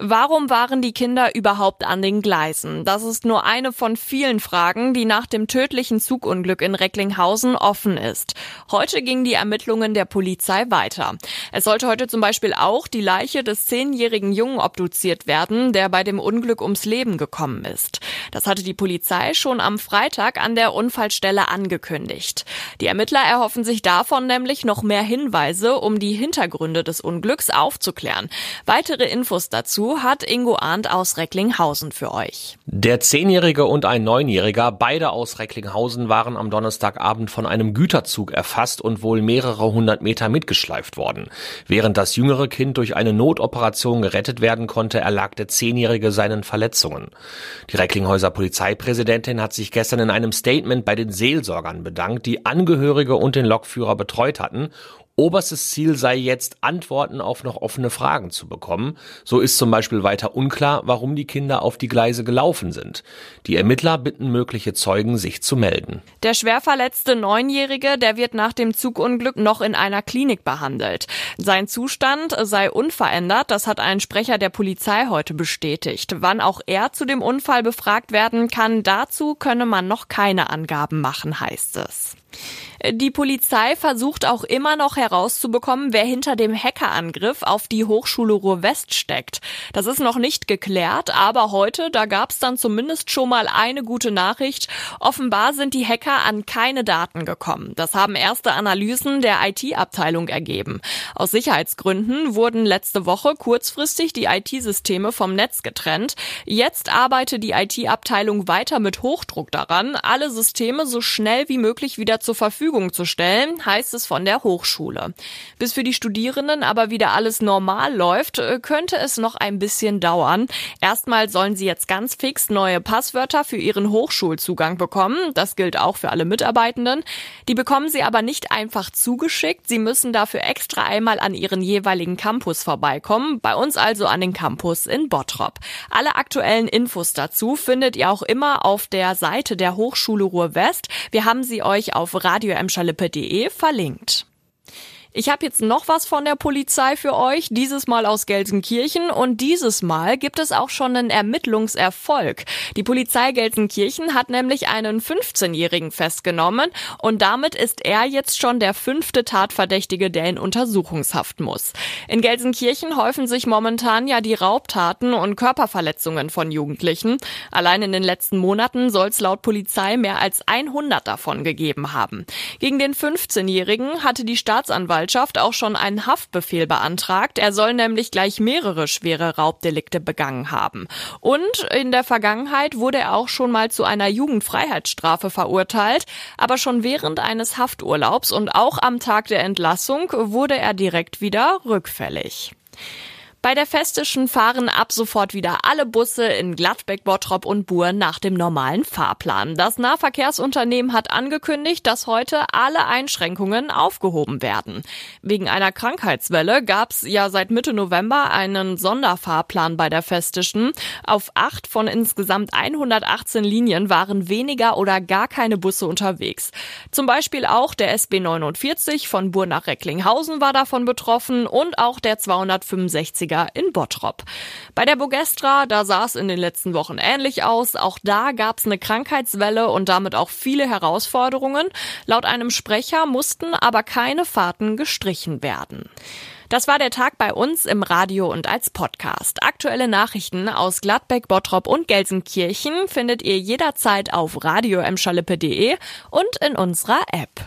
Warum waren die Kinder überhaupt an den Gleisen? Das ist nur eine von vielen Fragen, die nach dem tödlichen Zugunglück in Recklinghausen offen ist. Heute gingen die Ermittlungen der Polizei weiter. Es sollte heute zum Beispiel auch die Leiche des zehnjährigen Jungen obduziert werden, der bei dem Unglück ums Leben gekommen ist. Das hatte die Polizei schon am Freitag an der Unfallstelle angekündigt. Die Ermittler erhoffen sich davon nämlich noch mehr Hinweise, um die Hintergründe des Unglücks aufzuklären. Weitere Infos dazu hat Ingo Arndt aus Recklinghausen für euch. Der Zehnjährige und ein Neunjähriger, beide aus Recklinghausen, waren am Donnerstagabend von einem Güterzug erfasst und wohl mehrere hundert Meter mitgeschleift worden. Während das jüngere Kind durch eine Notoperation gerettet werden konnte, erlag der Zehnjährige seinen Verletzungen. Die Recklinghäuser Polizeipräsidentin hat sich gestern in einem Statement bei den Seelsorgern bedankt, die Angehörige und den Lokführer betreut hatten Oberstes Ziel sei jetzt, Antworten auf noch offene Fragen zu bekommen. So ist zum Beispiel weiter unklar, warum die Kinder auf die Gleise gelaufen sind. Die Ermittler bitten mögliche Zeugen, sich zu melden. Der schwer verletzte Neunjährige, der wird nach dem Zugunglück noch in einer Klinik behandelt. Sein Zustand sei unverändert, das hat ein Sprecher der Polizei heute bestätigt. Wann auch er zu dem Unfall befragt werden kann, dazu könne man noch keine Angaben machen, heißt es. Die Polizei versucht auch immer noch herauszubekommen, wer hinter dem Hackerangriff auf die Hochschule Ruhr-West steckt. Das ist noch nicht geklärt, aber heute, da gab es dann zumindest schon mal eine gute Nachricht. Offenbar sind die Hacker an keine Daten gekommen. Das haben erste Analysen der IT-Abteilung ergeben. Aus Sicherheitsgründen wurden letzte Woche kurzfristig die IT-Systeme vom Netz getrennt. Jetzt arbeitet die IT-Abteilung weiter mit Hochdruck daran, alle Systeme so schnell wie möglich wieder zur Verfügung zu stellen, heißt es von der Hochschule. Bis für die Studierenden aber wieder alles normal läuft, äh, könnte es noch ein bisschen dauern. Erstmal sollen sie jetzt ganz fix neue Passwörter für ihren Hochschulzugang bekommen. Das gilt auch für alle Mitarbeitenden. Die bekommen sie aber nicht einfach zugeschickt. Sie müssen dafür extra einmal an ihren jeweiligen Campus vorbeikommen. Bei uns also an den Campus in Bottrop. Alle aktuellen Infos dazu findet ihr auch immer auf der Seite der Hochschule Ruhr West. Wir haben sie euch auf radioemschalippe.de verlinkt. Ich habe jetzt noch was von der Polizei für euch, dieses Mal aus Gelsenkirchen und dieses Mal gibt es auch schon einen Ermittlungserfolg. Die Polizei Gelsenkirchen hat nämlich einen 15-Jährigen festgenommen und damit ist er jetzt schon der fünfte Tatverdächtige, der in Untersuchungshaft muss. In Gelsenkirchen häufen sich momentan ja die Raubtaten und Körperverletzungen von Jugendlichen. Allein in den letzten Monaten soll es laut Polizei mehr als 100 davon gegeben haben. Gegen den 15-Jährigen hatte die Staatsanwaltschaft Staatsanwaltschaft auch schon einen Haftbefehl beantragt. Er soll nämlich gleich mehrere schwere Raubdelikte begangen haben. Und in der Vergangenheit wurde er auch schon mal zu einer Jugendfreiheitsstrafe verurteilt. Aber schon während eines Hafturlaubs und auch am Tag der Entlassung wurde er direkt wieder rückfällig. Bei der Festischen fahren ab sofort wieder alle Busse in Gladbeck, Bottrop und Buhr nach dem normalen Fahrplan. Das Nahverkehrsunternehmen hat angekündigt, dass heute alle Einschränkungen aufgehoben werden. Wegen einer Krankheitswelle gab es ja seit Mitte November einen Sonderfahrplan bei der Festischen. Auf acht von insgesamt 118 Linien waren weniger oder gar keine Busse unterwegs. Zum Beispiel auch der SB 49 von Buhr nach Recklinghausen war davon betroffen und auch der 265 Bundesliga in Bottrop. Bei der Bogestra, da sah es in den letzten Wochen ähnlich aus. Auch da gab es eine Krankheitswelle und damit auch viele Herausforderungen. Laut einem Sprecher mussten aber keine Fahrten gestrichen werden. Das war der Tag bei uns im Radio und als Podcast. Aktuelle Nachrichten aus Gladbeck, Bottrop und Gelsenkirchen findet ihr jederzeit auf radio und in unserer App.